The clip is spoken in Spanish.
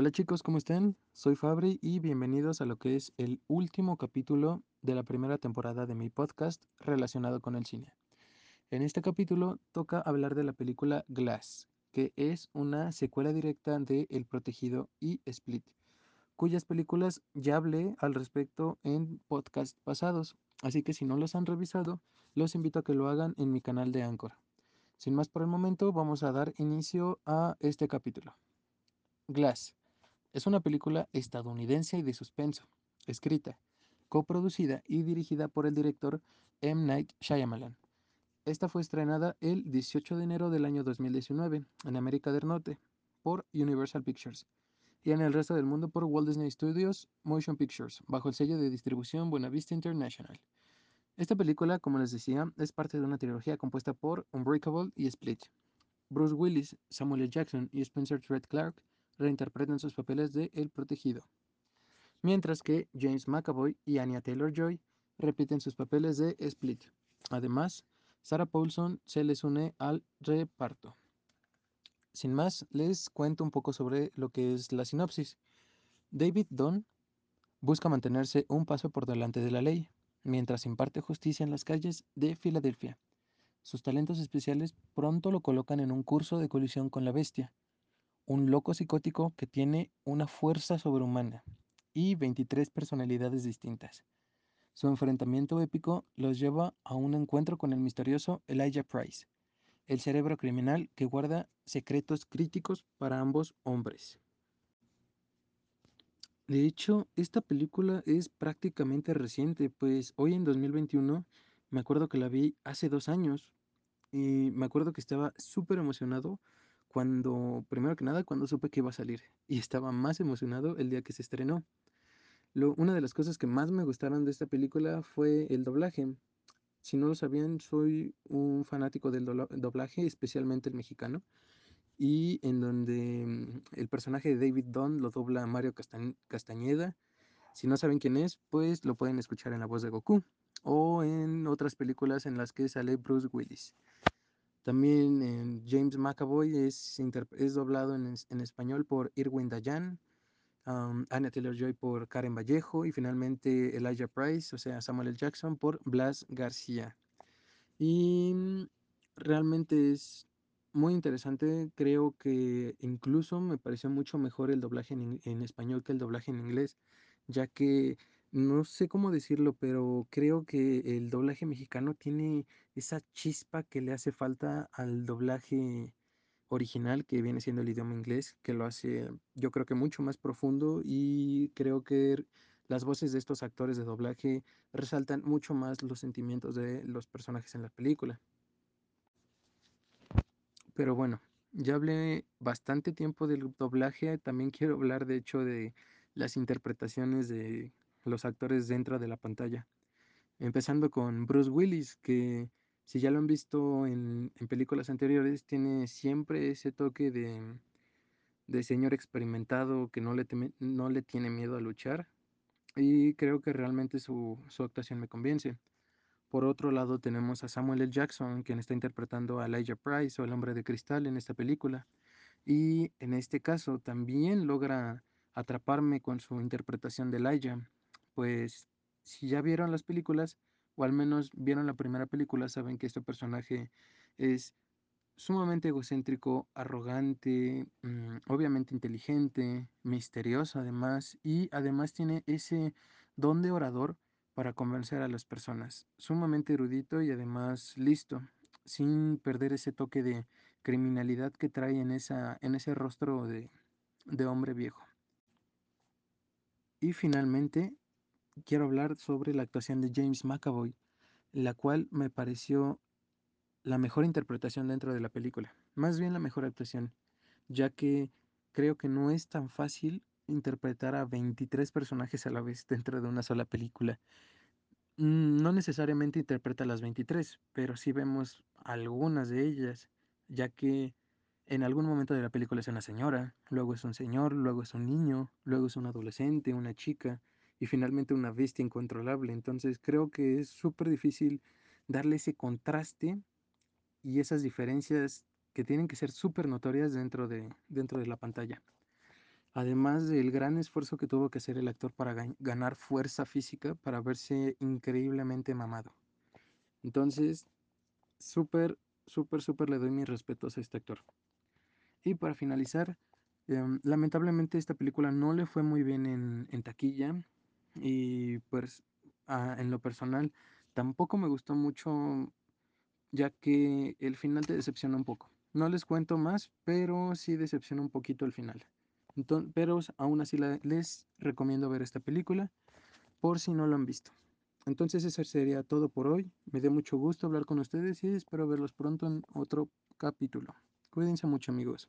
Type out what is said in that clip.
Hola chicos, ¿cómo están? Soy Fabri y bienvenidos a lo que es el último capítulo de la primera temporada de mi podcast relacionado con el cine. En este capítulo toca hablar de la película Glass, que es una secuela directa de El Protegido y Split, cuyas películas ya hablé al respecto en podcasts pasados, así que si no los han revisado, los invito a que lo hagan en mi canal de Anchor. Sin más por el momento, vamos a dar inicio a este capítulo. Glass es una película estadounidense y de suspenso, escrita, coproducida y dirigida por el director M. Night Shyamalan. Esta fue estrenada el 18 de enero del año 2019 en América del Norte por Universal Pictures y en el resto del mundo por Walt Disney Studios Motion Pictures, bajo el sello de distribución Buena Vista International. Esta película, como les decía, es parte de una trilogía compuesta por Unbreakable y Split. Bruce Willis, Samuel L. Jackson y Spencer Tread Clark reinterpretan sus papeles de El Protegido, mientras que James McAvoy y Anya Taylor-Joy repiten sus papeles de Split. Además, Sarah Paulson se les une al reparto. Sin más, les cuento un poco sobre lo que es la sinopsis. David Dunn busca mantenerse un paso por delante de la ley, mientras imparte justicia en las calles de Filadelfia. Sus talentos especiales pronto lo colocan en un curso de colisión con la bestia, un loco psicótico que tiene una fuerza sobrehumana y 23 personalidades distintas. Su enfrentamiento épico los lleva a un encuentro con el misterioso Elijah Price, el cerebro criminal que guarda secretos críticos para ambos hombres. De hecho, esta película es prácticamente reciente, pues hoy en 2021 me acuerdo que la vi hace dos años y me acuerdo que estaba súper emocionado cuando, primero que nada, cuando supe que iba a salir. Y estaba más emocionado el día que se estrenó. Lo, una de las cosas que más me gustaron de esta película fue el doblaje. Si no lo sabían, soy un fanático del doblaje, especialmente el mexicano. Y en donde mm, el personaje de David Dunn lo dobla Mario Castañeda. Si no saben quién es, pues lo pueden escuchar en la voz de Goku o en otras películas en las que sale Bruce Willis. También James McAvoy es, es doblado en, en, español por Irwin Dayan, Anna Taylor-Joy por Karen Vallejo y finalmente Elijah Price, o sea, Samuel L. Jackson por Blas García. Y mm, realmente es muy interesante, creo que incluso me pareció mucho mejor el doblaje en, en español que el doblaje en inglés, ya que no sé cómo decirlo, pero creo que el doblaje mexicano tiene esa chispa que le hace falta al doblaje original, que viene siendo el idioma inglés, que lo hace yo creo que mucho más profundo y creo que las voces de estos actores de doblaje resaltan mucho más los sentimientos de los personajes en la película. Pero bueno, ya hablé bastante tiempo del doblaje, también quiero hablar de hecho de las interpretaciones de los actores dentro de la pantalla. Empezando con Bruce Willis, que si ya lo han visto en, películas anteriores, tiene siempre ese toque de, de señor experimentado que no le, no le tiene miedo a luchar. Y creo que realmente su, su actuación me convence. Por otro lado, tenemos a Samuel L. Jackson, quien está interpretando a Elijah Price o el hombre de cristal en esta película. Y en este caso también logra atraparme con su interpretación de Elijah pues si ya vieron las películas, o al menos vieron la primera película, saben que este personaje es sumamente egocéntrico, arrogante, mm, obviamente inteligente, misterioso además, y además tiene ese don de orador para convencer a las personas, sumamente erudito y además listo, sin perder ese toque de criminalidad que trae en, esa, en ese rostro de, de hombre viejo. Y finalmente, quiero hablar sobre la actuación de James McAvoy, la cual me pareció la mejor interpretación dentro de la película, más bien la mejor actuación, ya que creo que no es tan fácil interpretar a 23 personajes a la vez dentro de una sola película. Mm, no necesariamente interpreta a las 23, pero sí vemos algunas de ellas, ya que en algún momento de la película es una señora, luego es un señor, luego es un niño, luego es un adolescente, una chica, y finalmente una bestia incontrolable. Entonces creo que es súper difícil darle ese contraste y esas diferencias que tienen que ser súper notorias dentro de, dentro de la pantalla. además del gran esfuerzo que tuvo que hacer el actor para ganar fuerza física para verse increíblemente mamado. Entonces, súper, súper, súper le doy mis respetos a este actor. Y para finalizar, em, lamentablemente esta película no le fue muy bien en, taquilla y pues en lo personal tampoco me gustó mucho ya que el final te decepciona un poco. No les cuento más, pero sí decepciona un poquito el final. Entonces, pero aún así les recomiendo ver esta película por si no lo han visto. Entonces eso sería todo por hoy. Me dio mucho gusto hablar con ustedes y espero verlos pronto en otro capítulo. Cuídense mucho amigos.